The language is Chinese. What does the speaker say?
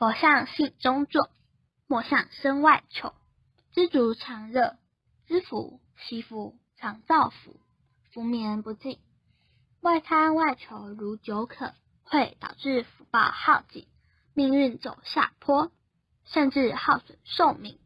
佛向信中坐莫向身外求知足常乐知福惜福常造福福绵不尽。外贪外求如久渴会导致福报耗尽命运走下坡甚至耗损寿命